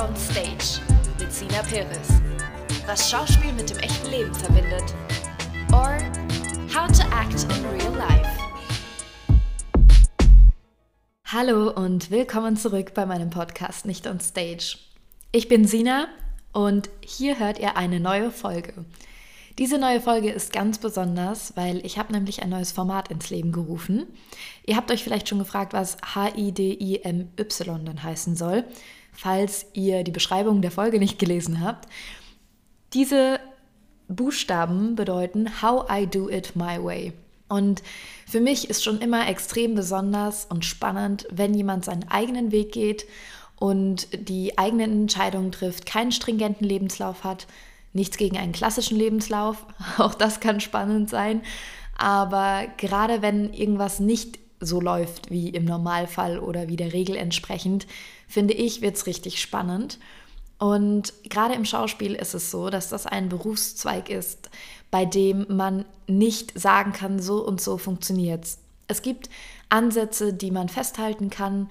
on Stage mit Sina Perez. Was Schauspiel mit dem echten Leben verbindet. Or how to act in real life. Hallo und willkommen zurück bei meinem Podcast Nicht on Stage. Ich bin Sina und hier hört ihr eine neue Folge. Diese neue Folge ist ganz besonders, weil ich habe nämlich ein neues Format ins Leben gerufen. Ihr habt euch vielleicht schon gefragt, was H-I-D-I-M-Y dann heißen soll, falls ihr die Beschreibung der Folge nicht gelesen habt. Diese Buchstaben bedeuten How I Do It My Way. Und für mich ist schon immer extrem besonders und spannend, wenn jemand seinen eigenen Weg geht und die eigenen Entscheidungen trifft, keinen stringenten Lebenslauf hat, Nichts gegen einen klassischen Lebenslauf, auch das kann spannend sein. Aber gerade wenn irgendwas nicht so läuft wie im Normalfall oder wie der Regel entsprechend, finde ich, wird es richtig spannend. Und gerade im Schauspiel ist es so, dass das ein Berufszweig ist, bei dem man nicht sagen kann, so und so funktioniert es. Es gibt Ansätze, die man festhalten kann,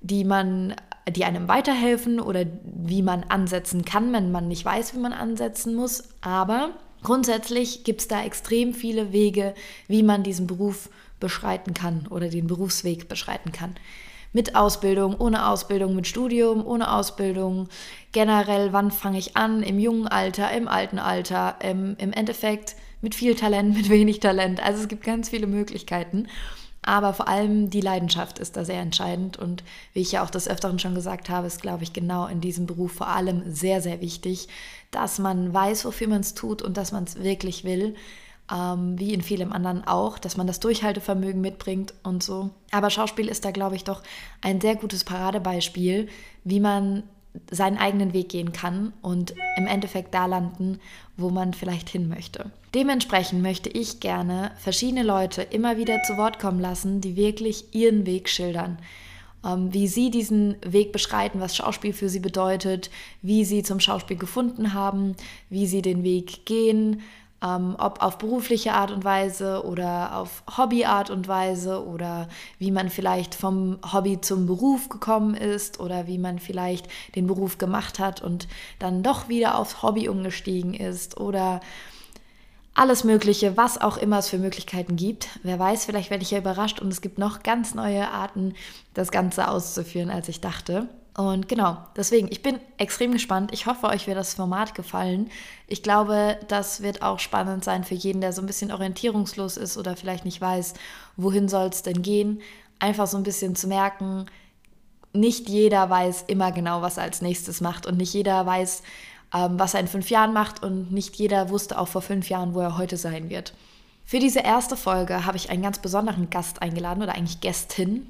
die man die einem weiterhelfen oder wie man ansetzen kann, wenn man nicht weiß, wie man ansetzen muss. Aber grundsätzlich gibt es da extrem viele Wege, wie man diesen Beruf beschreiten kann oder den Berufsweg beschreiten kann. Mit Ausbildung, ohne Ausbildung, mit Studium, ohne Ausbildung. Generell, wann fange ich an? Im jungen Alter, im alten Alter, im, im Endeffekt mit viel Talent, mit wenig Talent. Also es gibt ganz viele Möglichkeiten. Aber vor allem die Leidenschaft ist da sehr entscheidend. Und wie ich ja auch des Öfteren schon gesagt habe, ist, glaube ich, genau in diesem Beruf vor allem sehr, sehr wichtig, dass man weiß, wofür man es tut und dass man es wirklich will. Ähm, wie in vielem anderen auch, dass man das Durchhaltevermögen mitbringt und so. Aber Schauspiel ist da, glaube ich, doch ein sehr gutes Paradebeispiel, wie man seinen eigenen Weg gehen kann und im Endeffekt da landen, wo man vielleicht hin möchte. Dementsprechend möchte ich gerne verschiedene Leute immer wieder zu Wort kommen lassen, die wirklich ihren Weg schildern. Ähm, wie sie diesen Weg beschreiten, was Schauspiel für sie bedeutet, wie sie zum Schauspiel gefunden haben, wie sie den Weg gehen, ähm, ob auf berufliche Art und Weise oder auf Hobbyart und Weise oder wie man vielleicht vom Hobby zum Beruf gekommen ist oder wie man vielleicht den Beruf gemacht hat und dann doch wieder aufs Hobby umgestiegen ist oder alles Mögliche, was auch immer es für Möglichkeiten gibt. Wer weiß, vielleicht werde ich ja überrascht und es gibt noch ganz neue Arten, das Ganze auszuführen, als ich dachte. Und genau, deswegen, ich bin extrem gespannt. Ich hoffe, euch wird das Format gefallen. Ich glaube, das wird auch spannend sein für jeden, der so ein bisschen orientierungslos ist oder vielleicht nicht weiß, wohin soll es denn gehen. Einfach so ein bisschen zu merken, nicht jeder weiß immer genau, was er als nächstes macht und nicht jeder weiß, ähm, was er in fünf Jahren macht und nicht jeder wusste auch vor fünf Jahren, wo er heute sein wird. Für diese erste Folge habe ich einen ganz besonderen Gast eingeladen oder eigentlich Gästin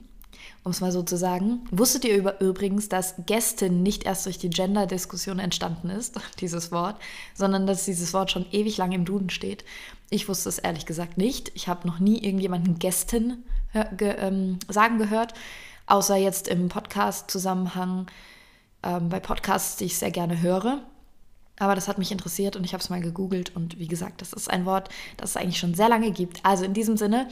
um es mal so zu sagen. Wusstet ihr über, übrigens, dass Gästin nicht erst durch die Gender-Diskussion entstanden ist, dieses Wort, sondern dass dieses Wort schon ewig lang im Duden steht? Ich wusste es ehrlich gesagt nicht. Ich habe noch nie irgendjemanden Gästin ge ähm, sagen gehört, außer jetzt im Podcast-Zusammenhang, ähm, bei Podcasts, die ich sehr gerne höre. Aber das hat mich interessiert und ich habe es mal gegoogelt und wie gesagt, das ist ein Wort, das es eigentlich schon sehr lange gibt. Also in diesem Sinne,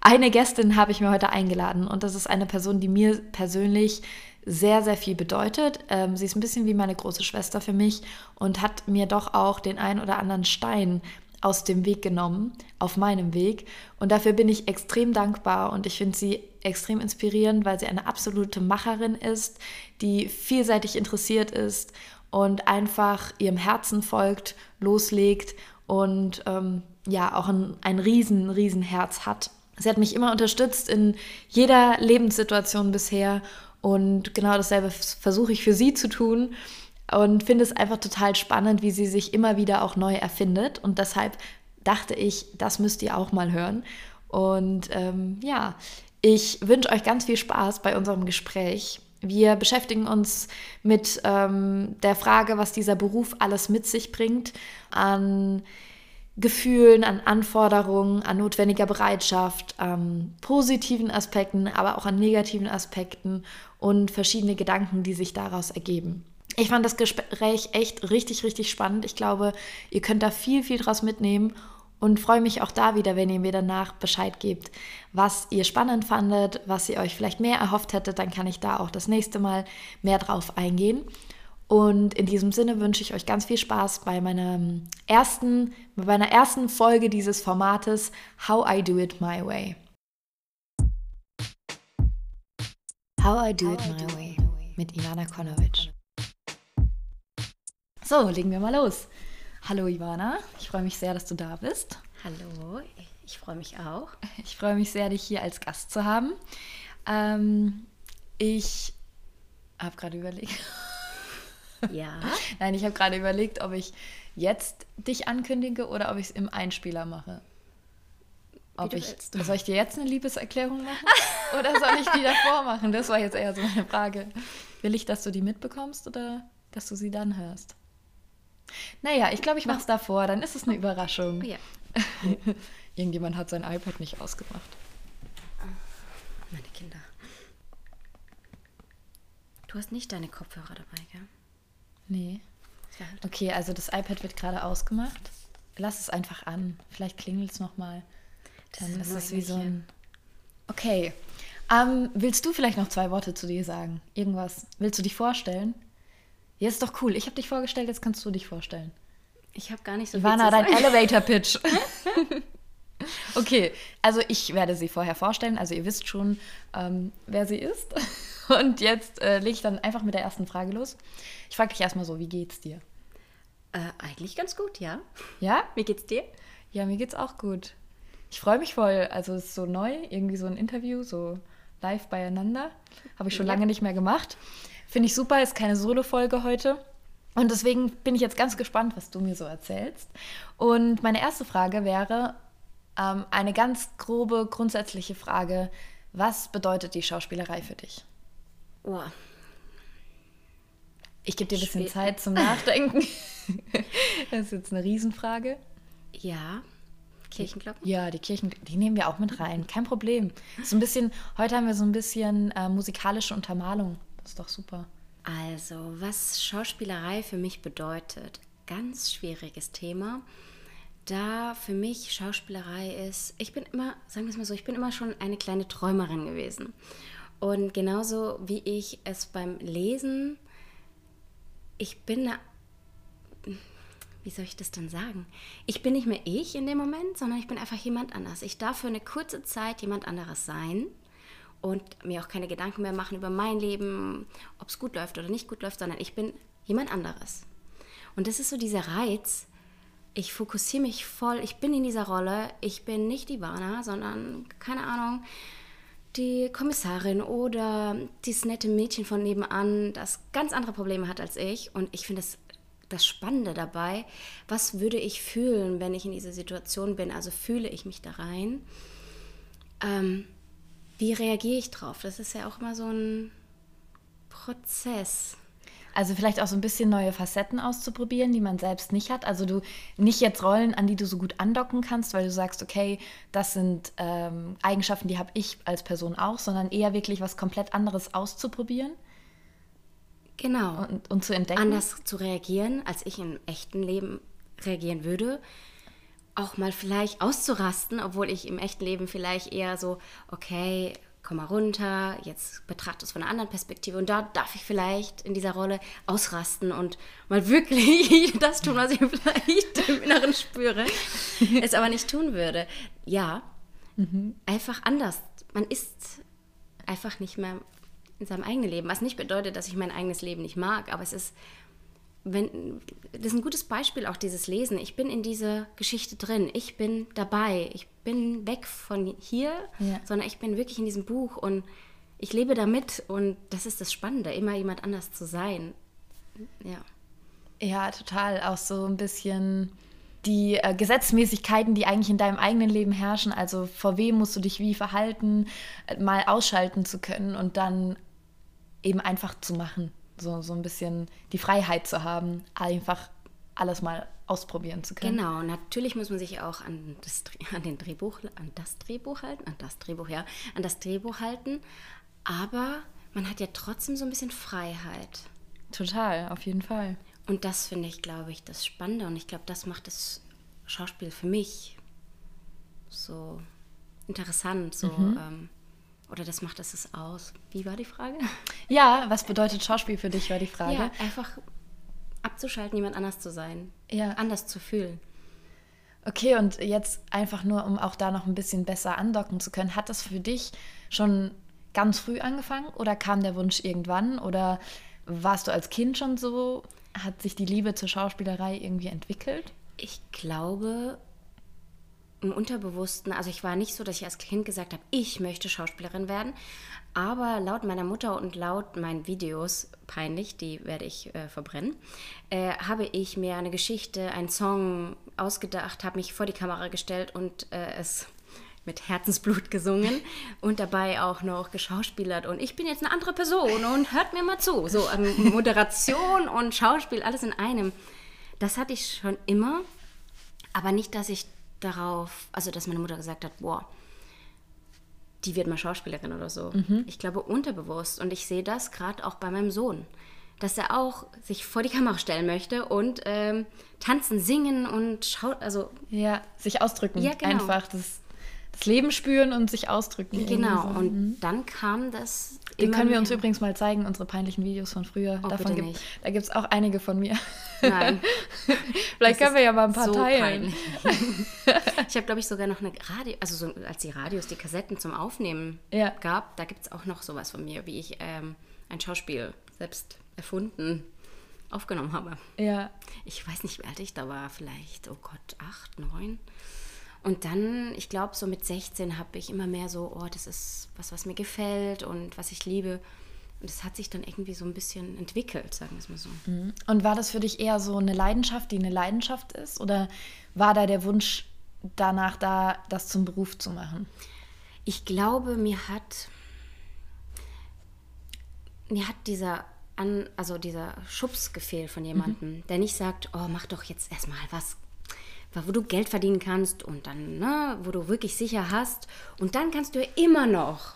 eine Gästin habe ich mir heute eingeladen und das ist eine Person, die mir persönlich sehr, sehr viel bedeutet. Ähm, sie ist ein bisschen wie meine große Schwester für mich und hat mir doch auch den einen oder anderen Stein aus dem Weg genommen, auf meinem Weg. Und dafür bin ich extrem dankbar und ich finde sie extrem inspirierend, weil sie eine absolute Macherin ist, die vielseitig interessiert ist und einfach ihrem Herzen folgt, loslegt und ähm, ja auch ein, ein riesen, riesen Herz hat. Sie hat mich immer unterstützt in jeder Lebenssituation bisher und genau dasselbe versuche ich für sie zu tun und finde es einfach total spannend, wie sie sich immer wieder auch neu erfindet und deshalb dachte ich, das müsst ihr auch mal hören. Und ähm, ja, ich wünsche euch ganz viel Spaß bei unserem Gespräch. Wir beschäftigen uns mit ähm, der Frage, was dieser Beruf alles mit sich bringt, an Gefühlen, an Anforderungen, an notwendiger Bereitschaft, an positiven Aspekten, aber auch an negativen Aspekten und verschiedene Gedanken, die sich daraus ergeben. Ich fand das Gespräch echt richtig, richtig spannend. Ich glaube, ihr könnt da viel, viel draus mitnehmen und freue mich auch da wieder, wenn ihr mir danach Bescheid gebt, was ihr spannend fandet, was ihr euch vielleicht mehr erhofft hättet, dann kann ich da auch das nächste Mal mehr drauf eingehen. Und in diesem Sinne wünsche ich euch ganz viel Spaß bei meiner ersten, bei meiner ersten Folge dieses Formates How I Do It My Way. How I Do It My Way mit Ivana Konovic. So, legen wir mal los. Hallo Ivana, ich freue mich sehr, dass du da bist. Hallo, ich freue mich auch. Ich freue mich sehr, dich hier als Gast zu haben. Ähm, ich habe gerade überlegt. Ja. Nein, ich habe gerade überlegt, ob ich jetzt dich ankündige oder ob ich es im Einspieler mache. Ob ich, soll ich dir jetzt eine Liebeserklärung machen? oder soll ich die davor machen? Das war jetzt eher so meine Frage. Will ich, dass du die mitbekommst oder dass du sie dann hörst? Naja, ich glaube, ich mache es davor. Dann ist es eine Überraschung. Ja. Irgendjemand hat sein iPad nicht ausgemacht. Meine Kinder. Du hast nicht deine Kopfhörer dabei, gell? Nee. Halt okay, also das iPad wird gerade ausgemacht. Lass es einfach an. Vielleicht klingelt es nochmal. Dann ist es wie so ein. Okay. Ähm, willst du vielleicht noch zwei Worte zu dir sagen? Irgendwas? Willst du dich vorstellen? Ja, ist doch cool. Ich habe dich vorgestellt, jetzt kannst du dich vorstellen. Ich habe gar nicht so Ivana, dein Elevator-Pitch. okay, also ich werde sie vorher vorstellen. Also ihr wisst schon, ähm, wer sie ist. Und jetzt äh, lege ich dann einfach mit der ersten Frage los. Ich frage dich erstmal so, wie geht's dir? Äh, eigentlich ganz gut, ja. Ja? Wie geht's dir? Ja, mir geht's auch gut. Ich freue mich voll. Also es ist so neu, irgendwie so ein Interview, so live beieinander. Habe ich schon ja. lange nicht mehr gemacht. Finde ich super, ist keine Solo-Folge heute. Und deswegen bin ich jetzt ganz gespannt, was du mir so erzählst. Und meine erste Frage wäre ähm, eine ganz grobe, grundsätzliche Frage. Was bedeutet die Schauspielerei für dich? Oh. Ich gebe dir ein bisschen Schwer. Zeit zum Nachdenken. das ist jetzt eine Riesenfrage. Ja. Kirchenglocken? Ja, die Kirchen, die nehmen wir auch mit rein. Kein Problem. So ein bisschen, heute haben wir so ein bisschen äh, musikalische Untermalung. Das ist doch super. Also, was Schauspielerei für mich bedeutet, ganz schwieriges Thema. Da für mich Schauspielerei ist, ich bin immer, sagen wir es mal so, ich bin immer schon eine kleine Träumerin gewesen. Und genauso wie ich es beim Lesen, ich bin, wie soll ich das denn sagen? Ich bin nicht mehr ich in dem Moment, sondern ich bin einfach jemand anders. Ich darf für eine kurze Zeit jemand anderes sein und mir auch keine Gedanken mehr machen über mein Leben, ob es gut läuft oder nicht gut läuft, sondern ich bin jemand anderes. Und das ist so dieser Reiz. Ich fokussiere mich voll, ich bin in dieser Rolle, ich bin nicht die Ivana, sondern keine Ahnung, die Kommissarin oder dieses nette Mädchen von nebenan, das ganz andere Probleme hat als ich. Und ich finde das, das Spannende dabei, was würde ich fühlen, wenn ich in dieser Situation bin? Also fühle ich mich da rein? Ähm, wie reagiere ich drauf? Das ist ja auch immer so ein Prozess. Also vielleicht auch so ein bisschen neue Facetten auszuprobieren, die man selbst nicht hat. Also du nicht jetzt Rollen, an die du so gut andocken kannst, weil du sagst, okay, das sind ähm, Eigenschaften, die habe ich als Person auch, sondern eher wirklich was komplett anderes auszuprobieren. Genau. Und, und zu entdecken. Anders zu reagieren, als ich im echten Leben reagieren würde auch mal vielleicht auszurasten, obwohl ich im echten Leben vielleicht eher so, okay, komm mal runter, jetzt betrachte es von einer anderen Perspektive und da darf ich vielleicht in dieser Rolle ausrasten und mal wirklich das tun, was ich vielleicht im Inneren spüre, es aber nicht tun würde. Ja, mhm. einfach anders. Man ist einfach nicht mehr in seinem eigenen Leben, was nicht bedeutet, dass ich mein eigenes Leben nicht mag, aber es ist wenn, das ist ein gutes Beispiel auch dieses Lesen. Ich bin in dieser Geschichte drin. Ich bin dabei. Ich bin weg von hier, ja. sondern ich bin wirklich in diesem Buch und ich lebe damit und das ist das Spannende, immer jemand anders zu sein. Ja. Ja, total. Auch so ein bisschen die äh, Gesetzmäßigkeiten, die eigentlich in deinem eigenen Leben herrschen, also vor wem musst du dich wie verhalten, äh, mal ausschalten zu können und dann eben einfach zu machen so, so ein bisschen die Freiheit zu haben, einfach alles mal ausprobieren zu können. Genau, natürlich muss man sich auch an das, an den Drehbuch, an das Drehbuch halten, an das Drehbuch, ja, an das Drehbuch halten, aber man hat ja trotzdem so ein bisschen Freiheit. Total, auf jeden Fall. Und das finde ich, glaube ich, das Spannende und ich glaube, das macht das Schauspiel für mich so interessant, so mhm. ähm, oder das macht es aus. Wie war die Frage? Ja, was bedeutet Schauspiel für dich, war die Frage. Ja, einfach abzuschalten, jemand anders zu sein. Ja. Anders zu fühlen. Okay, und jetzt einfach nur, um auch da noch ein bisschen besser andocken zu können, hat das für dich schon ganz früh angefangen oder kam der Wunsch irgendwann oder warst du als Kind schon so? Hat sich die Liebe zur Schauspielerei irgendwie entwickelt? Ich glaube, im Unterbewussten, also ich war nicht so, dass ich als Kind gesagt habe, ich möchte Schauspielerin werden, aber laut meiner Mutter und laut meinen Videos, peinlich, die werde ich äh, verbrennen, äh, habe ich mir eine Geschichte, einen Song ausgedacht, habe mich vor die Kamera gestellt und äh, es mit Herzensblut gesungen und dabei auch noch geschauspielert und ich bin jetzt eine andere Person und hört mir mal zu. So ähm, Moderation und Schauspiel, alles in einem. Das hatte ich schon immer, aber nicht, dass ich darauf, also dass meine Mutter gesagt hat, boah, die wird mal Schauspielerin oder so. Ich glaube unterbewusst und ich sehe das gerade auch bei meinem Sohn, dass er auch sich vor die Kamera stellen möchte und ähm, tanzen, singen und schaut, also Ja, sich ausdrücken. Ja, genau. Einfach das, das Leben spüren und sich ausdrücken. genau. so. Und dann kam das. Den können wir uns mehr. übrigens mal zeigen, unsere peinlichen Videos von früher. Oh, Davon gibt, nicht. da gibt es auch einige von mir. Nein. Vielleicht Das können wir ja mal ein paar so teilen. ich habe, glaube ich, sogar noch eine Radio, also so, als die Radios die Kassetten zum Aufnehmen Ja. gab, da gibt es auch noch sowas von mir, wie ich ähm, ein Schauspiel selbst erfunden aufgenommen habe. Ja, Ich weiß nicht, wie alt ich da war, vielleicht, oh Gott, acht, neun. Und dann, ich glaube, so mit 16 habe ich immer mehr so, oh, das ist was, was mir gefällt und was ich liebe. Und das hat sich dann irgendwie so ein bisschen entwickelt, sagen wir es mal so. Und war das für dich eher so eine Leidenschaft, die eine Leidenschaft ist? Oder war da der Wunsch danach da, das zum Beruf zu machen? Ich glaube, mir hat mir hat dieser an, also dieser Schubs gefehlt von jemandem, der nicht sagt, oh, mach doch jetzt erstmal was, wo du Geld verdienen kannst und dann, ne, wo du wirklich sicher hast und dann kannst du ja immer noch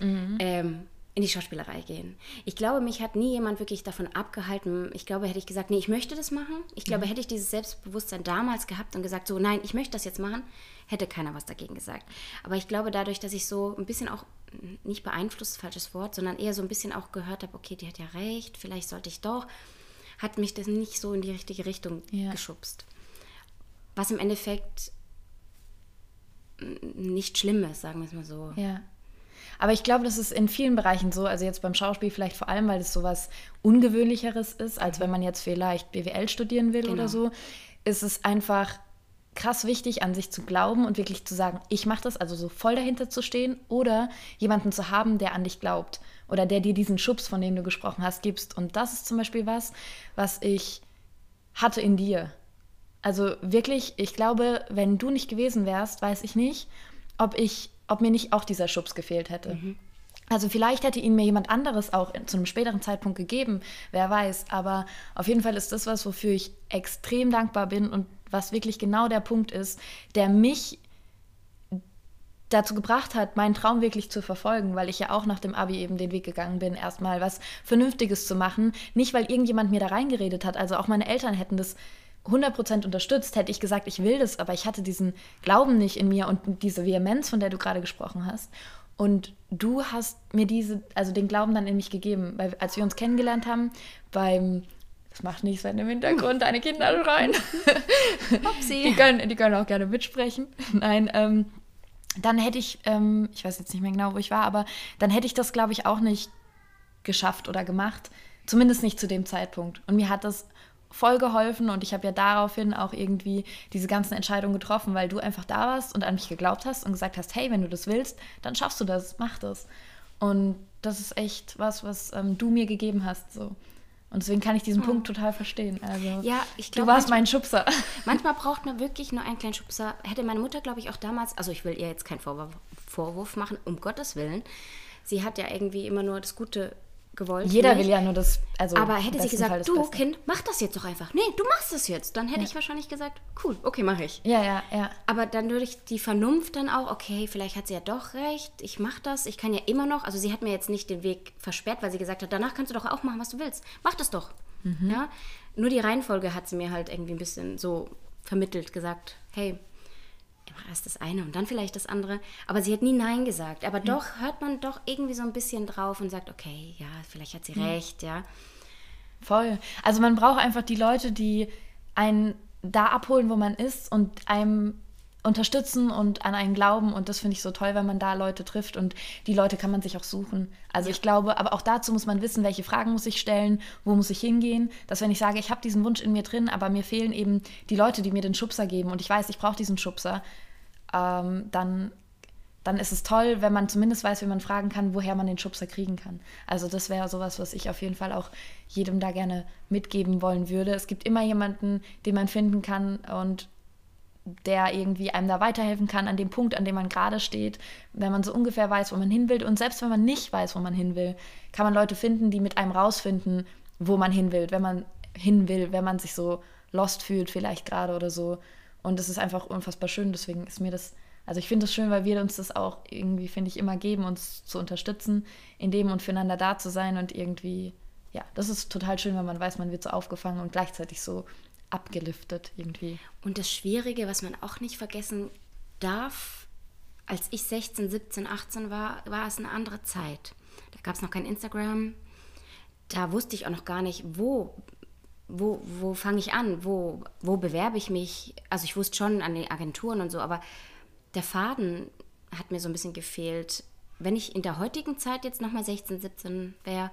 ähm, in die Schauspielerei gehen. Ich glaube, mich hat nie jemand wirklich davon abgehalten. Ich glaube, hätte ich gesagt, nee, ich möchte das machen. Ich glaube, hätte ich dieses Selbstbewusstsein damals gehabt und gesagt, so, nein, ich möchte das jetzt machen, hätte keiner was dagegen gesagt. Aber ich glaube, dadurch, dass ich so ein bisschen auch, nicht beeinflusst, falsches Wort, sondern eher so ein bisschen auch gehört habe, okay, die hat ja recht, vielleicht sollte ich doch, hat mich das nicht so in die richtige Richtung Ja. geschubst. Was im Endeffekt nicht schlimm ist, sagen wir es mal so. Ja. Aber ich glaube, das ist in vielen Bereichen so, also jetzt beim Schauspiel vielleicht vor allem, weil es so was Ungewöhnlicheres ist, als wenn man jetzt vielleicht BWL studieren will Genau. oder so, ist es einfach krass wichtig, an sich zu glauben und wirklich zu sagen, ich mache das, also so voll dahinter zu stehen oder jemanden zu haben, der an dich glaubt oder der dir diesen Schubs, von dem du gesprochen hast, gibst. Und das ist zum Beispiel was, was ich hatte in dir. Also wirklich, ich glaube, wenn du nicht gewesen wärst, weiß ich nicht, ob ich, ob mir nicht auch dieser Schubs gefehlt hätte. Also vielleicht hätte ihn mir jemand anderes auch in- zu einem späteren Zeitpunkt gegeben, wer weiß. Aber auf jeden Fall ist das was, wofür ich extrem dankbar bin und was wirklich genau der Punkt ist, der mich dazu gebracht hat, meinen Traum wirklich zu verfolgen, weil ich ja auch nach dem Abi eben den Weg gegangen bin, erstmal was Vernünftiges zu machen. Nicht, weil irgendjemand mir da reingeredet hat. Also auch meine Eltern hätten das 100% unterstützt, hätte ich gesagt, ich will das, aber ich hatte diesen Glauben nicht in mir und diese Vehemenz, von der du gerade gesprochen hast. Und du hast mir diese, also den Glauben dann in mich gegeben, weil als wir uns kennengelernt haben, beim, das macht nichts, wenn im Hintergrund deine Kinder schreien. Die können, die können auch gerne mitsprechen. Nein, ähm, dann hätte ich, ähm, ich weiß jetzt nicht mehr genau, wo ich war, aber dann hätte ich das, glaube ich, auch nicht geschafft oder gemacht. Zumindest nicht zu dem Zeitpunkt. Und mir hat das voll geholfen und ich habe ja daraufhin auch irgendwie diese ganzen Entscheidungen getroffen, weil du einfach da warst und an mich geglaubt hast und gesagt hast, hey, wenn du das willst, dann schaffst du das, mach das. Und das ist echt was, was ähm, du mir gegeben hast. So. Und deswegen kann ich diesen Punkt total verstehen. Also, Ja, ich du glaub, warst manchmal- mein Schubser. Manchmal braucht man wirklich nur einen kleinen Schubser. Hätte meine Mutter, glaube ich, auch damals, also ich will ihr jetzt keinen Vorwurf, Vorwurf machen, um Gottes Willen. Sie hat ja irgendwie immer nur das Gute gewollt. Jeder nicht? will ja nur das. Also Aber hätte sie gesagt, du Beste. Kind, mach das jetzt doch einfach. Nee, du machst das jetzt. Dann hätte ich wahrscheinlich gesagt, cool, okay, mache ich. Ja, ja, ja. Aber dann durch die Vernunft dann auch, okay, vielleicht hat sie ja doch recht, ich mache das, ich kann ja immer noch, also sie hat mir jetzt nicht den Weg versperrt, weil sie gesagt hat, danach kannst du doch auch machen, was du willst. Mach das doch. Ja? Nur die Reihenfolge hat sie mir halt irgendwie ein bisschen so vermittelt, gesagt, hey, erst das eine und dann vielleicht das andere. Aber sie hat nie Nein gesagt. Aber doch hört man doch irgendwie so ein bisschen drauf und sagt, okay, ja, vielleicht hat sie recht, ja. Voll. Also man braucht einfach die Leute, die einen da abholen, wo man ist und einem unterstützen und an einen glauben. Und das finde ich so toll, wenn man da Leute trifft. Und die Leute kann man sich auch suchen. Also ja. ich glaube, aber auch dazu muss man wissen, welche Fragen muss ich stellen, wo muss ich hingehen. Dass wenn ich sage, ich habe diesen Wunsch in mir drin, aber mir fehlen eben die Leute, die mir den Schubser geben und ich weiß, ich brauche diesen Schubser, ähm, dann dann ist es toll, wenn man zumindest weiß, wie man fragen kann, woher man den Schubser kriegen kann. Also das wäre sowas, was ich auf jeden Fall auch jedem da gerne mitgeben wollen würde. Es gibt immer jemanden, den man finden kann und der irgendwie einem da weiterhelfen kann an dem Punkt, an dem man gerade steht, wenn man so ungefähr weiß, wo man hin will. Und selbst wenn man nicht weiß, wo man hin will, kann man Leute finden, die mit einem rausfinden, wo man hin will, wenn man hin will, wenn man sich so lost fühlt, vielleicht gerade oder so. Und es ist einfach unfassbar schön. Deswegen ist mir das also ich finde es schön, weil wir uns das auch irgendwie, finde ich, immer geben, uns zu unterstützen, in dem und füreinander da zu sein und irgendwie, ja, das ist total schön, wenn man weiß, man wird so aufgefangen und gleichzeitig so abgeliftet irgendwie. Und das Schwierige, was man auch nicht vergessen darf, als ich 16, 17, 18 war, war es eine andere Zeit. Da gab es noch kein Instagram. Da wusste ich auch noch gar nicht, wo, wo, wo fange ich an, wo, wo bewerbe ich mich. Also ich wusste schon an den Agenturen und so, aber der Faden hat mir so ein bisschen gefehlt. Wenn ich in der heutigen Zeit jetzt nochmal 16, 17 wäre,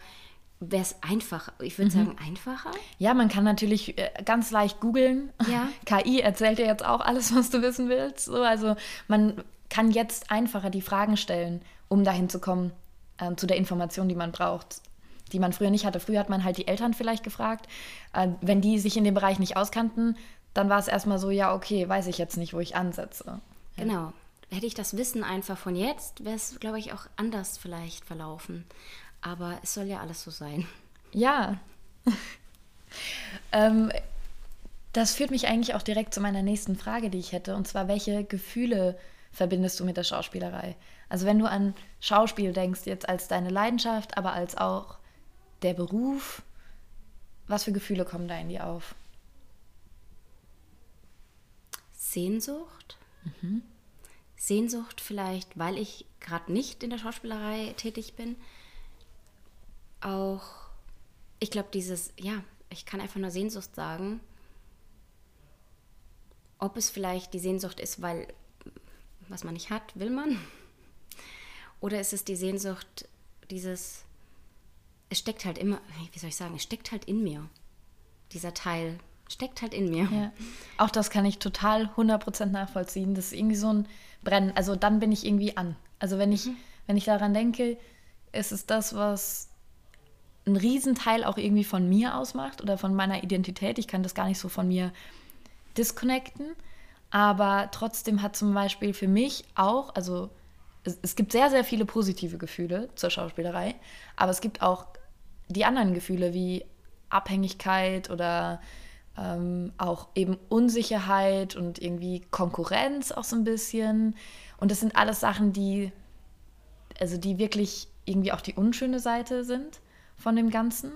wäre es einfacher. Ich würde mhm. sagen, einfacher. Ja, man kann natürlich äh, ganz leicht googeln. Ja. KI erzählt dir jetzt auch alles, was du wissen willst. So, also man kann jetzt einfacher die Fragen stellen, um dahin zu kommen, äh, zu der Information, die man braucht, die man früher nicht hatte. Früher hat man halt die Eltern vielleicht gefragt. Äh, wenn die sich in dem Bereich nicht auskannten, dann war es erstmal so, ja, okay, weiß ich jetzt nicht, wo ich ansetze. Genau. Hätte ich das Wissen einfach von jetzt, wäre es, glaube ich, auch anders vielleicht verlaufen. Aber es soll ja alles so sein. Ja. ähm, das führt mich eigentlich auch direkt zu meiner nächsten Frage, die ich hätte. Und zwar, welche Gefühle verbindest du mit der Schauspielerei? Also wenn du an Schauspiel denkst, jetzt als deine Leidenschaft, aber als auch der Beruf, was für Gefühle kommen da in dir auf? Sehnsucht, Mhm. Sehnsucht vielleicht, weil ich gerade nicht in der Schauspielerei tätig bin. Auch, ich glaube, dieses, ja, ich kann einfach nur Sehnsucht sagen. Ob es vielleicht die Sehnsucht ist, weil was man nicht hat, will man. Oder ist es die Sehnsucht, dieses, es steckt halt immer, wie soll ich sagen, es steckt halt in mir. Dieser Teil, Steckt halt in mir. Ja. Auch das kann ich total 100% nachvollziehen. Das ist irgendwie so ein Brennen. Also dann bin ich irgendwie an. Also wenn ich, mhm. wenn ich daran denke, ist es das, was ein Riesenteil auch irgendwie von mir ausmacht oder von meiner Identität. Ich kann das gar nicht so von mir disconnecten. Aber trotzdem hat zum Beispiel für mich auch, also es, es gibt sehr, sehr viele positive Gefühle zur Schauspielerei, aber es gibt auch die anderen Gefühle wie Abhängigkeit oder ähm, auch eben Unsicherheit und irgendwie Konkurrenz auch so ein bisschen. Und das sind alles Sachen, die, also die wirklich irgendwie auch die unschöne Seite sind von dem Ganzen.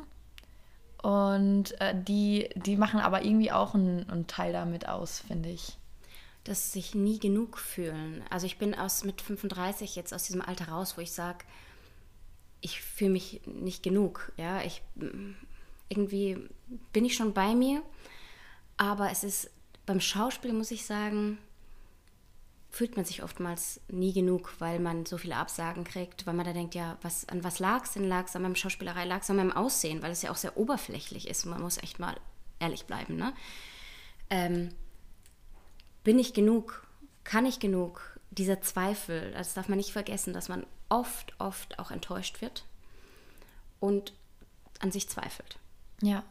Und äh, die, die machen aber irgendwie auch einen, einen Teil damit aus, finde ich. Dass sich nie genug fühlen. Also ich bin aus mit 35 jetzt aus diesem Alter raus, wo ich sage, ich fühle mich nicht genug. Ja, ich irgendwie bin ich schon bei mir aber es ist beim Schauspiel, muss ich sagen, fühlt man sich oftmals nie genug, weil man so viele Absagen kriegt, weil man da denkt, ja, was, an was lag es denn? Lag es an meinem Schauspielerei, lag es an meinem Aussehen, weil es ja auch sehr oberflächlich ist. Man muss echt mal ehrlich bleiben. Ne? Ähm, bin ich genug? Kann ich genug? Dieser Zweifel, das darf man nicht vergessen, dass man oft, oft auch enttäuscht wird und an sich zweifelt. Ja.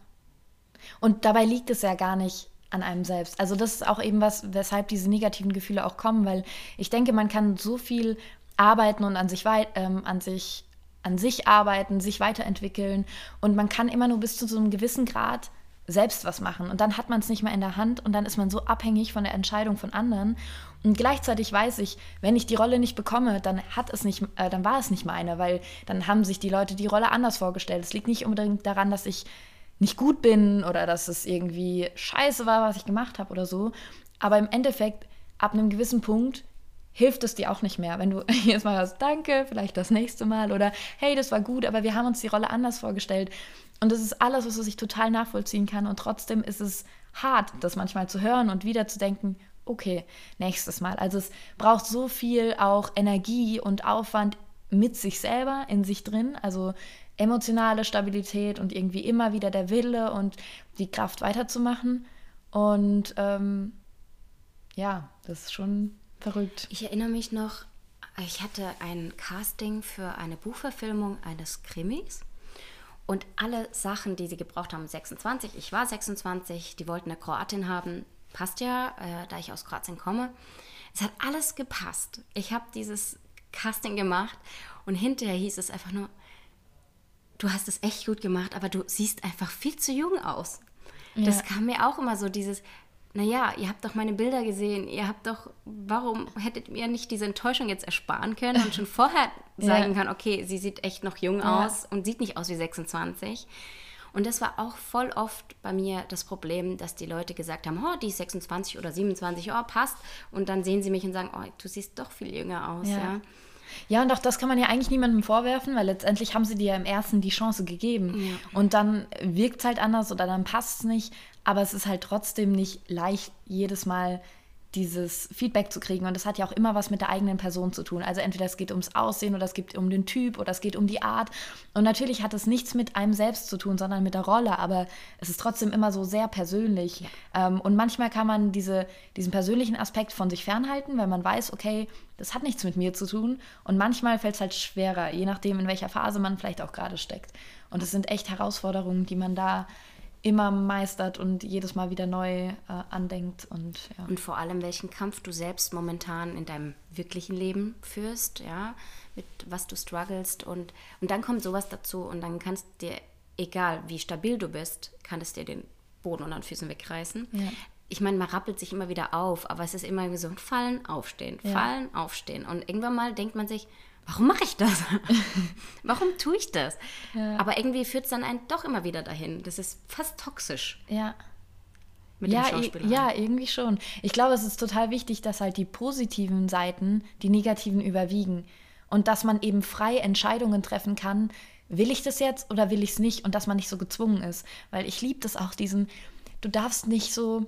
Und dabei liegt es ja gar nicht an einem selbst. Also das ist auch eben was, weshalb diese negativen Gefühle auch kommen, weil ich denke, man kann so viel arbeiten und an sich, ähm, an sich, an sich arbeiten, sich weiterentwickeln und man kann immer nur bis zu so einem gewissen Grad selbst was machen und dann hat man es nicht mehr in der Hand und dann ist man so abhängig von der Entscheidung von anderen und gleichzeitig weiß ich, wenn ich die Rolle nicht bekomme, dann hat es nicht, äh, dann war es nicht meine, weil dann haben sich die Leute die Rolle anders vorgestellt. Es liegt nicht unbedingt daran, dass ich nicht gut bin oder dass es irgendwie scheiße war, was ich gemacht habe oder so. Aber im Endeffekt, ab einem gewissen Punkt hilft es dir auch nicht mehr, wenn du jetzt mal was Danke, vielleicht das nächste Mal oder hey, das war gut, aber wir haben uns die Rolle anders vorgestellt. Und das ist alles, was ich total nachvollziehen kann. Und trotzdem ist es hart, das manchmal zu hören und wieder zu denken, okay, nächstes Mal. Also es braucht so viel auch Energie und Aufwand mit sich selber in sich drin, also emotionale Stabilität und irgendwie immer wieder der Wille und die Kraft weiterzumachen. Und ähm, ja, das ist schon verrückt. Ich erinnere mich noch, ich hatte ein Casting für eine Buchverfilmung eines Krimis. Und alle Sachen, die sie gebraucht haben, 26, ich war 26, die wollten eine Kroatin haben, passt ja, äh, da ich aus Kroatien komme. Es hat alles gepasst. Ich habe dieses Casting gemacht und hinterher hieß es einfach nur, du hast es echt gut gemacht, aber du siehst einfach viel zu jung aus. Ja. Das kam mir auch immer so, dieses, naja, ihr habt doch meine Bilder gesehen, ihr habt doch, warum hättet ihr nicht diese Enttäuschung jetzt ersparen können und schon vorher sagen ja. können, okay, sie sieht echt noch jung ja. aus und sieht nicht aus wie 26. Und das war auch voll oft bei mir das Problem, dass die Leute gesagt haben, oh, die ist 26 oder 27, oh, passt. Und dann sehen sie mich und sagen, oh, du siehst doch viel jünger aus. Ja. ja. Ja, und auch das kann man ja eigentlich niemandem vorwerfen, weil letztendlich haben sie dir ja im ersten die Chance gegeben. Ja. Und dann wirkt es halt anders oder dann passt es nicht. Aber es ist halt trotzdem nicht leicht, jedes Mal dieses Feedback zu kriegen. Und das hat ja auch immer was mit der eigenen Person zu tun. Also entweder es geht ums Aussehen oder es geht um den Typ oder es geht um die Art. Und natürlich hat es nichts mit einem selbst zu tun, sondern mit der Rolle. Aber es ist trotzdem immer so sehr persönlich. Ja. Ähm, und manchmal kann man diese, diesen persönlichen Aspekt von sich fernhalten, weil man weiß, okay, das hat nichts mit mir zu tun. Und manchmal fällt es halt schwerer, je nachdem, in welcher Phase man vielleicht auch gerade steckt. Und es sind echt Herausforderungen, die man da immer meistert und jedes Mal wieder neu äh, andenkt. Und, ja. und vor allem, welchen Kampf du selbst momentan in deinem wirklichen Leben führst, ja, mit was du strugglest. Und, und dann kommt sowas dazu und dann kannst dir, egal wie stabil du bist, kann es dir den Boden unter den Füßen wegreißen. Ja. Ich meine, man rappelt sich immer wieder auf, aber es ist immer so ein Fallen, Aufstehen, Fallen, ja. Aufstehen. Und irgendwann mal denkt man sich, warum mache ich das? warum tue ich das? Ja. Aber irgendwie führt es dann einen doch immer wieder dahin. Das ist fast toxisch. Ja. Mit ja, ja, irgendwie schon. Ich glaube, es ist total wichtig, dass halt die positiven Seiten die negativen überwiegen. Und dass man eben frei Entscheidungen treffen kann, will ich das jetzt oder will ich es nicht? Und dass man nicht so gezwungen ist. Weil ich liebe das auch, diesen, du darfst nicht so,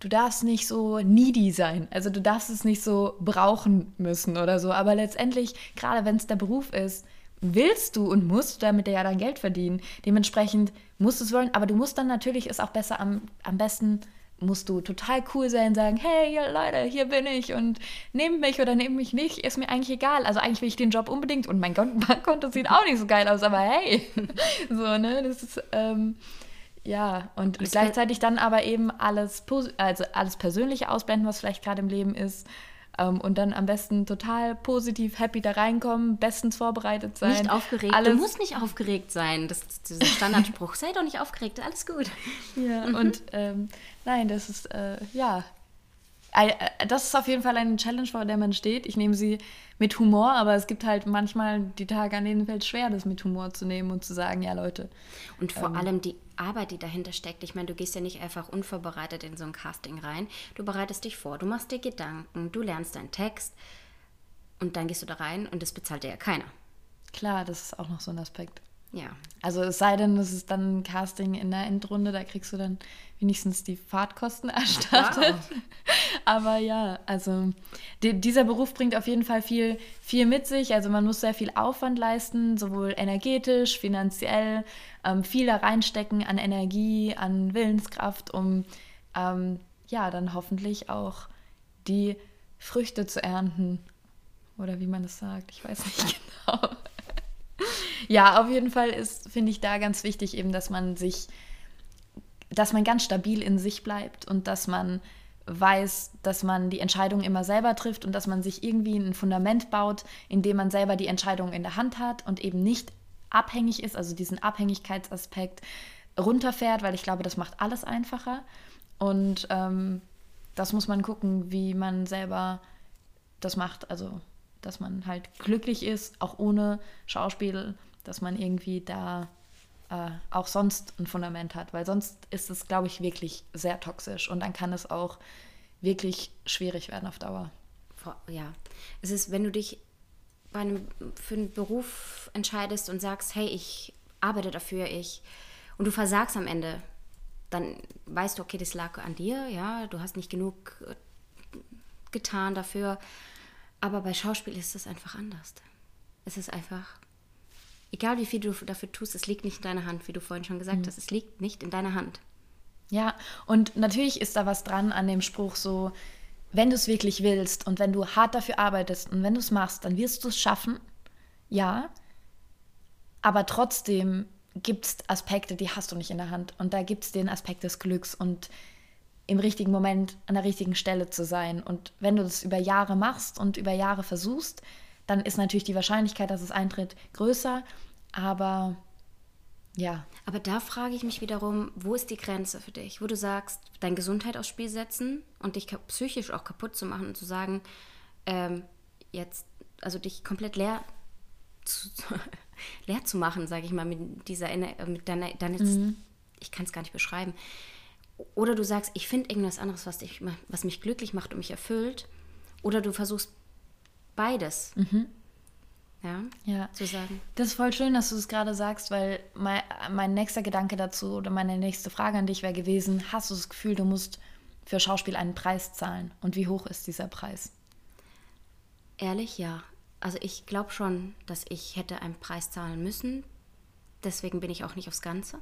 du darfst nicht so needy sein. Also du darfst es nicht so brauchen müssen oder so. Aber letztendlich, gerade wenn es der Beruf ist, willst du und musst du damit ja dann Geld verdienen. Dementsprechend musst du es wollen, aber du musst dann natürlich ist auch besser am, am besten musst du total cool sein, sagen, hey Leute, hier bin ich und nehmt mich oder nehmt mich nicht, ist mir eigentlich egal. Also eigentlich will ich den Job unbedingt und mein Bankkonto sieht auch nicht so geil aus, aber hey, so ne, das ist ähm, ja, und das gleichzeitig dann aber eben alles, also alles Persönliche ausblenden, was vielleicht gerade im Leben ist. Ähm, und dann am besten total positiv, happy da reinkommen, bestens vorbereitet sein. Nicht aufgeregt. Alles. Du musst nicht aufgeregt sein. Das ist dieser Standardspruch. Sei doch nicht aufgeregt, alles gut. Ja, mhm. und ähm, nein, das ist, äh, ja, äh, das ist auf jeden Fall eine Challenge, vor der man steht. Ich nehme sie mit Humor, aber es gibt halt manchmal die Tage, an denen fällt es schwer, das mit Humor zu nehmen und zu sagen, ja Leute. Und vor ähm, allem die Arbeit, die dahinter steckt. Ich meine, du gehst ja nicht einfach unvorbereitet in so ein Casting rein. Du bereitest dich vor, du machst dir Gedanken, du lernst deinen Text und dann gehst du da rein und das bezahlt dir ja keiner. Klar, das ist auch noch so ein Aspekt. Ja. Also es sei denn, es ist dann ein Casting in der Endrunde, da kriegst du dann wenigstens die Fahrtkosten erstattet. Wow. Aber ja, also die, dieser Beruf bringt auf jeden Fall viel, viel mit sich. Also man muss sehr viel Aufwand leisten, sowohl energetisch, finanziell, ähm, viel da reinstecken an Energie, an Willenskraft, um ähm, ja dann hoffentlich auch die Früchte zu ernten. Oder wie man das sagt, ich weiß nicht genau ja, auf jeden Fall ist, finde ich, da ganz wichtig eben, dass man sich, dass man ganz stabil in sich bleibt und dass man weiß, dass man die Entscheidung immer selber trifft und dass man sich irgendwie ein Fundament baut, in dem man selber die Entscheidung in der Hand hat und eben nicht abhängig ist, also diesen Abhängigkeitsaspekt runterfährt, weil ich glaube, das macht alles einfacher. Und ähm, das muss man gucken, wie man selber das macht. Also, dass man halt glücklich ist, auch ohne Schauspiel dass man irgendwie da äh, auch sonst ein Fundament hat, weil sonst ist es, glaube ich, wirklich sehr toxisch und dann kann es auch wirklich schwierig werden auf Dauer. ja, es ist, wenn du dich bei einem, für einen Beruf entscheidest und sagst, hey, ich arbeite dafür, ich, und du versagst am Ende, dann weißt du, okay, das lag an dir, ja, du hast nicht genug äh, getan dafür. Aber bei Schauspiel ist es einfach anders. Es ist einfach, egal wie viel du dafür tust, es liegt nicht in deiner Hand, wie du vorhin schon gesagt mhm. hast, es liegt nicht in deiner Hand. Ja, und natürlich ist da was dran an dem Spruch so, wenn du es wirklich willst und wenn du hart dafür arbeitest und wenn du es machst, dann wirst du es schaffen. Ja. Aber trotzdem gibt es Aspekte, die hast du nicht in der Hand. Und da gibt es den Aspekt des Glücks und im richtigen Moment an der richtigen Stelle zu sein. Und wenn du das über Jahre machst und über Jahre versuchst, dann ist natürlich die Wahrscheinlichkeit, dass es eintritt, größer. Aber ja. Aber da frage ich mich wiederum, wo ist die Grenze für dich? Wo du sagst, deine Gesundheit aufs Spiel setzen und dich psychisch auch kaputt zu machen und zu sagen, ähm, jetzt, also dich komplett leer zu, leer zu machen, sage ich mal, mit dieser, mit deiner, deiner mhm. ich kann es gar nicht beschreiben. Oder du sagst, ich finde irgendwas anderes, was, dich, was mich glücklich macht und mich erfüllt. Oder du versuchst beides. Mhm ja, ja. zu sagen. Das ist voll schön, dass du es gerade sagst, weil mein, mein nächster Gedanke dazu oder meine nächste Frage an dich wäre gewesen, hast du das Gefühl, du musst für Schauspiel einen Preis zahlen? Und wie hoch ist dieser Preis? Ehrlich, ja. Also ich glaube schon, dass ich hätte einen Preis zahlen müssen. Deswegen bin ich auch nicht aufs Ganze.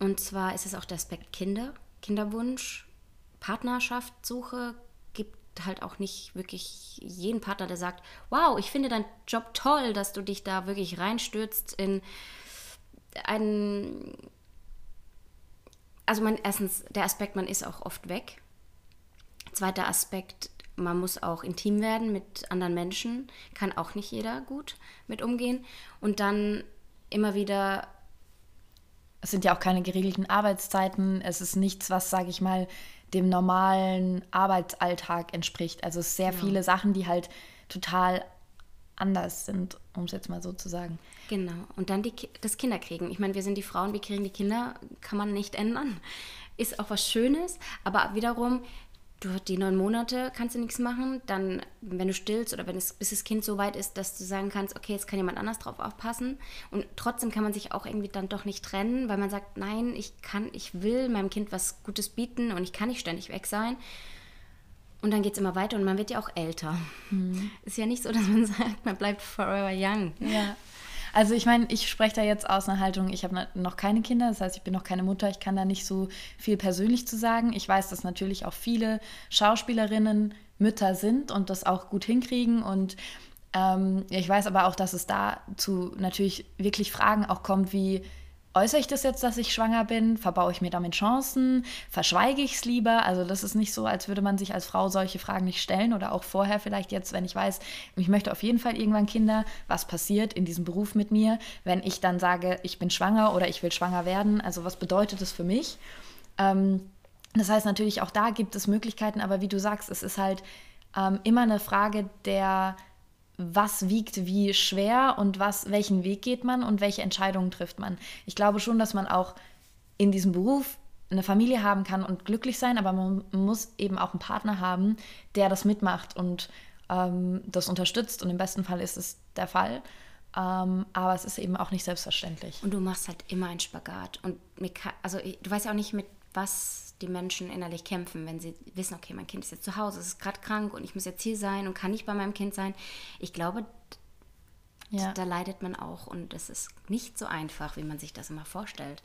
Und zwar ist es auch der Aspekt Kinder, Kinderwunsch, Partnerschaftssuche, halt auch nicht wirklich jeden Partner, der sagt, wow, ich finde deinen Job toll, dass du dich da wirklich reinstürzt in einen... Also man, erstens, der Aspekt, man ist auch oft weg. Zweiter Aspekt, man muss auch intim werden mit anderen Menschen, kann auch nicht jeder gut mit umgehen. Und dann immer wieder es sind ja auch keine geregelten Arbeitszeiten. Es ist nichts, was, sage ich mal, dem normalen Arbeitsalltag entspricht. Also es sehr ja. viele Sachen, die halt total anders sind, um es jetzt mal so zu sagen. Genau. Und dann die, das Kinderkriegen. Ich meine, wir sind die Frauen, wir kriegen die Kinder, kann man nicht ändern. Ist auch was Schönes, aber wiederum du die neun Monate kannst du nichts machen. Dann, wenn du stillst oder wenn es, bis das Kind so weit ist, dass du sagen kannst, okay, jetzt kann jemand anders drauf aufpassen. Und trotzdem kann man sich auch irgendwie dann doch nicht trennen, weil man sagt, nein, ich kann, ich will meinem Kind was Gutes bieten und ich kann nicht ständig weg sein. Und dann geht es immer weiter und man wird ja auch älter. Mhm. Ist ja nicht so, dass man sagt, man bleibt forever young. Ja. Also ich meine, ich spreche da jetzt aus einer Haltung, ich habe noch keine Kinder, das heißt, ich bin noch keine Mutter, ich kann da nicht so viel persönlich zu sagen. Ich weiß, dass natürlich auch viele Schauspielerinnen Mütter sind und das auch gut hinkriegen und ähm, ich weiß aber auch, dass es dazu natürlich wirklich Fragen auch kommt, wie äußere ich das jetzt, dass ich schwanger bin? Verbaue ich mir damit Chancen? Verschweige ich es lieber? Also das ist nicht so, als würde man sich als Frau solche Fragen nicht stellen oder auch vorher vielleicht jetzt, wenn ich weiß, ich möchte auf jeden Fall irgendwann Kinder, was passiert in diesem Beruf mit mir, wenn ich dann sage, ich bin schwanger oder ich will schwanger werden? Also was bedeutet das für mich? Ähm, das heißt natürlich, auch da gibt es Möglichkeiten, aber wie du sagst, es ist halt ähm, immer eine Frage der was wiegt wie schwer und was, welchen Weg geht man und welche Entscheidungen trifft man. Ich glaube schon, dass man auch in diesem Beruf eine Familie haben kann und glücklich sein, aber man muss eben auch einen Partner haben, der das mitmacht und ähm, das unterstützt. Und im besten Fall ist es der Fall. Ähm, aber es ist eben auch nicht selbstverständlich. Und du machst halt immer einen Spagat. Und also du weißt ja auch nicht, mit was die Menschen innerlich kämpfen, wenn sie wissen, okay, mein Kind ist jetzt zu Hause, es ist gerade krank und ich muss jetzt hier sein und kann nicht bei meinem Kind sein. Ich glaube, ja. da leidet man auch und es ist nicht so einfach, wie man sich das immer vorstellt.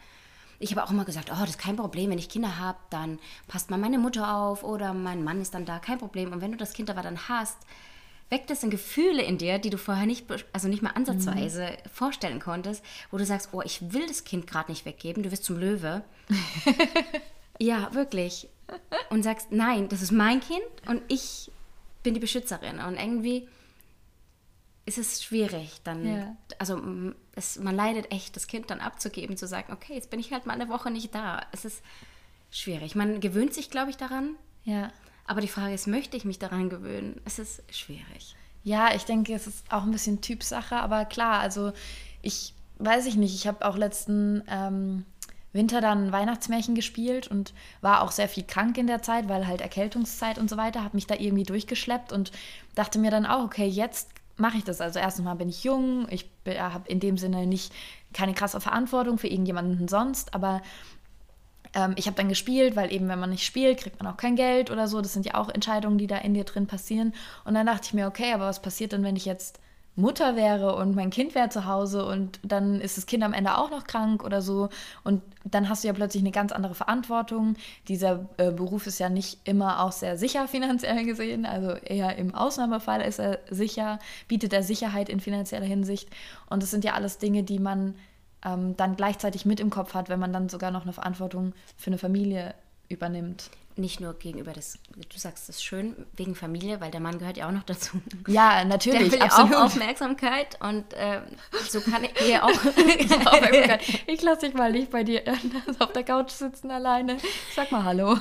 Ich habe auch immer gesagt, oh, das ist kein Problem, wenn ich Kinder habe, dann passt mal meine Mutter auf oder mein Mann ist dann da, kein Problem. Und wenn du das Kind aber dann hast, weckt das dann Gefühle in dir, die du vorher nicht, also nicht mal ansatzweise mhm. vorstellen konntest, wo du sagst, oh, ich will das Kind gerade nicht weggeben, du wirst zum Löwe. Ja, wirklich. Und sagst, nein, das ist mein Kind und ich bin die Beschützerin. Und irgendwie ist es schwierig, dann, ja. also es, man leidet echt, das Kind dann abzugeben, zu sagen, okay, jetzt bin ich halt mal eine Woche nicht da. Es ist schwierig. Man gewöhnt sich, glaube ich, daran. Ja. Aber die Frage ist, möchte ich mich daran gewöhnen? Es ist schwierig. Ja, ich denke, es ist auch ein bisschen Typsache, aber klar, also ich weiß ich nicht, ich habe auch letzten ähm, Winter dann Weihnachtsmärchen gespielt und war auch sehr viel krank in der Zeit, weil halt Erkältungszeit und so weiter, habe mich da irgendwie durchgeschleppt und dachte mir dann auch, okay, jetzt mache ich das. Also erstens mal bin ich jung, ich habe in dem Sinne nicht keine krasse Verantwortung für irgendjemanden sonst, aber ähm, ich habe dann gespielt, weil eben wenn man nicht spielt, kriegt man auch kein Geld oder so. Das sind ja auch Entscheidungen, die da in dir drin passieren. Und dann dachte ich mir, okay, aber was passiert denn, wenn ich jetzt Mutter wäre und mein Kind wäre zu Hause und dann ist das Kind am Ende auch noch krank oder so. Und dann hast du ja plötzlich eine ganz andere Verantwortung. Dieser äh, Beruf ist ja nicht immer auch sehr sicher finanziell gesehen, also eher im Ausnahmefall ist er sicher, bietet er Sicherheit in finanzieller Hinsicht. Und das sind ja alles Dinge, die man ähm, dann gleichzeitig mit im Kopf hat, wenn man dann sogar noch eine Verantwortung für eine Familie übernimmt nicht nur gegenüber des, du sagst es schön, wegen Familie, weil der Mann gehört ja auch noch dazu. Ja, natürlich. Der will absolut. auch Aufmerksamkeit und äh, so kann ich hier auch Ich lasse dich mal nicht bei dir auf der Couch sitzen alleine. Sag mal Hallo.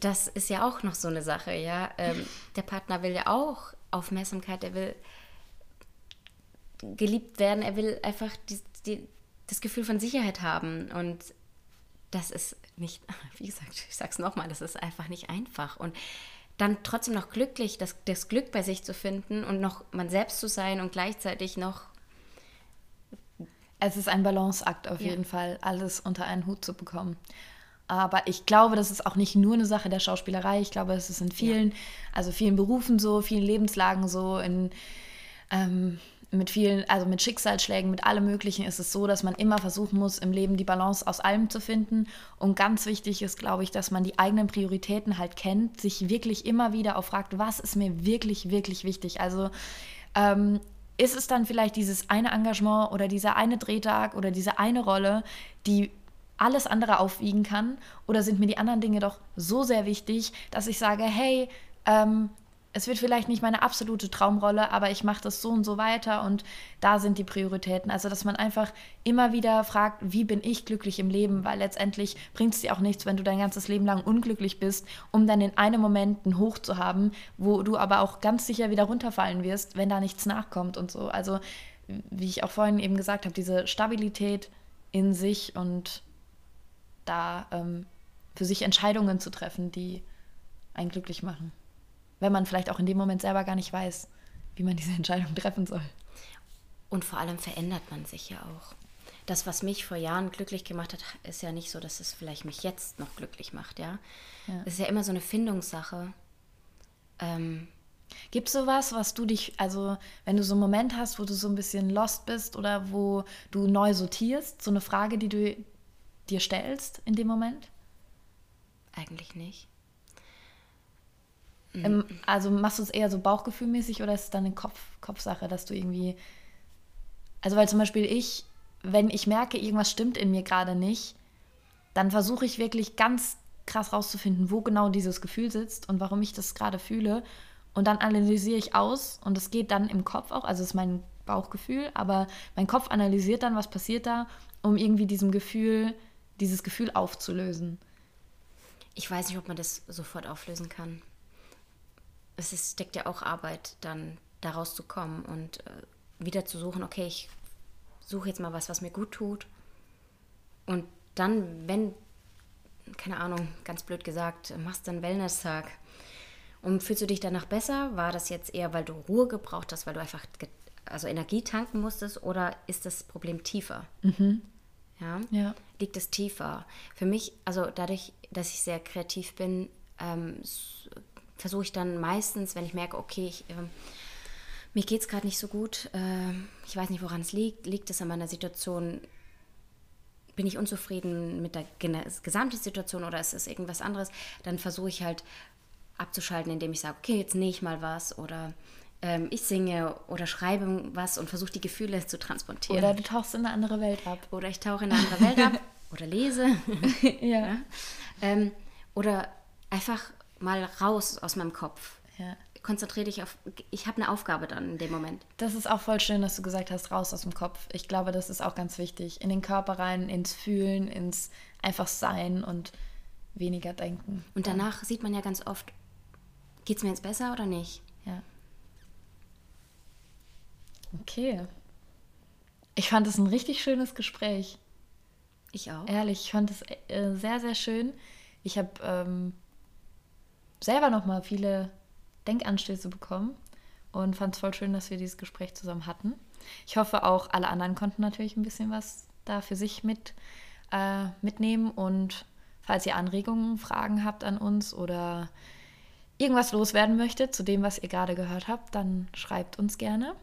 Das ist ja auch noch so eine Sache, ja. Ähm, der Partner will ja auch Aufmerksamkeit, er will geliebt werden, er will einfach die, die, das Gefühl von Sicherheit haben und das ist nicht, wie gesagt, ich sage es nochmal, das ist einfach nicht einfach. Und dann trotzdem noch glücklich, das, das Glück bei sich zu finden und noch man selbst zu sein und gleichzeitig noch. Es ist ein Balanceakt auf ja. jeden Fall, alles unter einen Hut zu bekommen. Aber ich glaube, das ist auch nicht nur eine Sache der Schauspielerei. Ich glaube, es ist in vielen, ja. also vielen Berufen so, vielen Lebenslagen so, in ähm, mit vielen, also mit Schicksalsschlägen, mit allem Möglichen ist es so, dass man immer versuchen muss, im Leben die Balance aus allem zu finden. Und ganz wichtig ist, glaube ich, dass man die eigenen Prioritäten halt kennt, sich wirklich immer wieder auch fragt, was ist mir wirklich, wirklich wichtig. Also ähm, ist es dann vielleicht dieses eine Engagement oder dieser eine Drehtag oder diese eine Rolle, die alles andere aufwiegen kann? Oder sind mir die anderen Dinge doch so sehr wichtig, dass ich sage, hey, ähm, es wird vielleicht nicht meine absolute Traumrolle, aber ich mache das so und so weiter und da sind die Prioritäten. Also, dass man einfach immer wieder fragt, wie bin ich glücklich im Leben, weil letztendlich bringt es dir auch nichts, wenn du dein ganzes Leben lang unglücklich bist, um dann in einem Moment einen Hoch zu haben, wo du aber auch ganz sicher wieder runterfallen wirst, wenn da nichts nachkommt und so. Also, wie ich auch vorhin eben gesagt habe, diese Stabilität in sich und da ähm, für sich Entscheidungen zu treffen, die einen glücklich machen wenn man vielleicht auch in dem Moment selber gar nicht weiß, wie man diese Entscheidung treffen soll. Und vor allem verändert man sich ja auch. Das, was mich vor Jahren glücklich gemacht hat, ist ja nicht so, dass es vielleicht mich jetzt noch glücklich macht, ja. Es ja. ist ja immer so eine Findungssache. Ähm, Gibt es sowas, was du dich, also wenn du so einen Moment hast, wo du so ein bisschen lost bist oder wo du neu sortierst, so eine Frage, die du dir stellst in dem Moment? Eigentlich nicht. Mhm. also machst du es eher so bauchgefühlmäßig oder ist es dann eine Kopf, Kopfsache, dass du irgendwie. Also, weil zum Beispiel ich, wenn ich merke, irgendwas stimmt in mir gerade nicht, dann versuche ich wirklich ganz krass rauszufinden, wo genau dieses Gefühl sitzt und warum ich das gerade fühle. Und dann analysiere ich aus und das geht dann im Kopf auch, also ist mein Bauchgefühl, aber mein Kopf analysiert dann, was passiert da, um irgendwie diesem Gefühl, dieses Gefühl aufzulösen. Ich weiß nicht, ob man das sofort auflösen kann es ist, steckt ja auch Arbeit, dann daraus zu kommen und äh, wieder zu suchen, okay, ich suche jetzt mal was, was mir gut tut. Und dann, wenn, keine Ahnung, ganz blöd gesagt, machst du einen Wellness-Tag und fühlst du dich danach besser? War das jetzt eher, weil du Ruhe gebraucht hast, weil du einfach also Energie tanken musstest oder ist das Problem tiefer? Mhm. Ja? ja? Liegt es tiefer? Für mich, also dadurch, dass ich sehr kreativ bin, ähm, versuche ich dann meistens, wenn ich merke, okay, ich, äh, mir geht es gerade nicht so gut, äh, ich weiß nicht, woran es liegt, liegt es an meiner Situation, bin ich unzufrieden mit der gesamten Situation oder ist es irgendwas anderes, dann versuche ich halt abzuschalten, indem ich sage, okay, jetzt nähe ich mal was oder ähm, ich singe oder schreibe was und versuche die Gefühle zu transportieren. Oder du tauchst in eine andere Welt ab. Oder ich tauche in eine andere Welt ab oder lese. ja. ja. Ähm, oder einfach mal raus aus meinem Kopf. Ja. Konzentriere dich auf, ich habe eine Aufgabe dann in dem Moment. Das ist auch voll schön, dass du gesagt hast, raus aus dem Kopf. Ich glaube, das ist auch ganz wichtig. In den Körper rein, ins Fühlen, ins einfach Sein und weniger denken. Und danach sieht man ja ganz oft, geht es mir jetzt besser oder nicht? Ja. Okay. Ich fand es ein richtig schönes Gespräch. Ich auch. Ehrlich, ich fand es äh, sehr, sehr schön. Ich habe ähm, selber noch mal viele Denkanstöße bekommen und fand es voll schön, dass wir dieses Gespräch zusammen hatten. Ich hoffe auch, alle anderen konnten natürlich ein bisschen was da für sich mit, äh, mitnehmen. Und falls ihr Anregungen, Fragen habt an uns oder irgendwas loswerden möchtet zu dem, was ihr gerade gehört habt, dann schreibt uns gerne.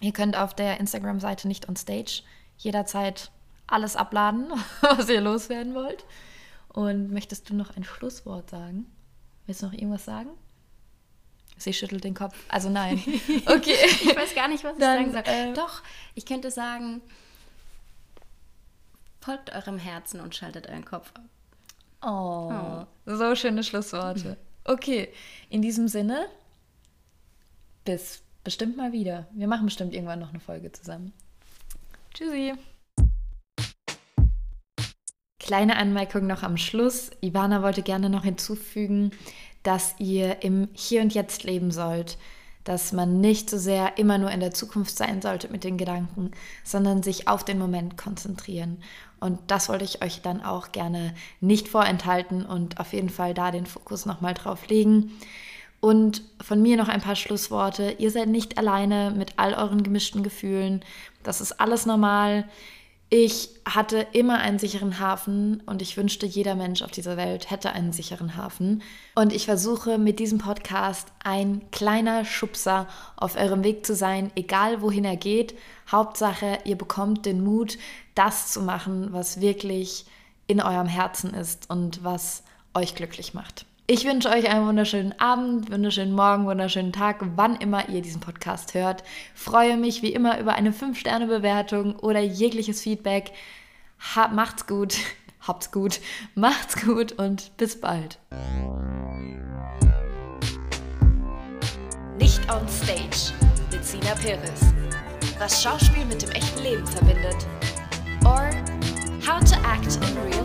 Ihr könnt auf der Instagram-Seite nicht on stage jederzeit alles abladen, was ihr loswerden wollt. Und möchtest du noch ein Schlusswort sagen? Willst du noch irgendwas sagen? Sie schüttelt den Kopf. Also nein. Okay. ich weiß gar nicht, was ich Dann, sagen soll. äh, Doch, ich könnte sagen, folgt eurem Herzen und schaltet euren Kopf ab. Oh, so schöne Schlussworte. Okay, in diesem Sinne, bis bestimmt mal wieder. Wir machen bestimmt irgendwann noch eine Folge zusammen. Tschüssi. Kleine Anmerkung noch am Schluss. Ivana wollte gerne noch hinzufügen, dass ihr im Hier und Jetzt leben sollt. Dass man nicht so sehr immer nur in der Zukunft sein sollte mit den Gedanken, sondern sich auf den Moment konzentrieren. Und das wollte ich euch dann auch gerne nicht vorenthalten und auf jeden Fall da den Fokus nochmal drauf legen. Und von mir noch ein paar Schlussworte. Ihr seid nicht alleine mit all euren gemischten Gefühlen. Das ist alles normal. Ich hatte immer einen sicheren Hafen und ich wünschte, jeder Mensch auf dieser Welt hätte einen sicheren Hafen. Und ich versuche mit diesem Podcast ein kleiner Schubser auf eurem Weg zu sein, egal wohin er geht. Hauptsache, ihr bekommt den Mut, das zu machen, was wirklich in eurem Herzen ist und was euch glücklich macht. Ich wünsche euch einen wunderschönen Abend, wunderschönen Morgen, wunderschönen Tag, wann immer ihr diesen Podcast hört. Freue mich wie immer über eine 5-Sterne-Bewertung oder jegliches Feedback. Ha macht's gut, habt's gut, macht's gut und bis bald. Nicht on Stage mit Sina Perez. Was Schauspiel mit dem echten Leben verbindet. Or How to Act in Real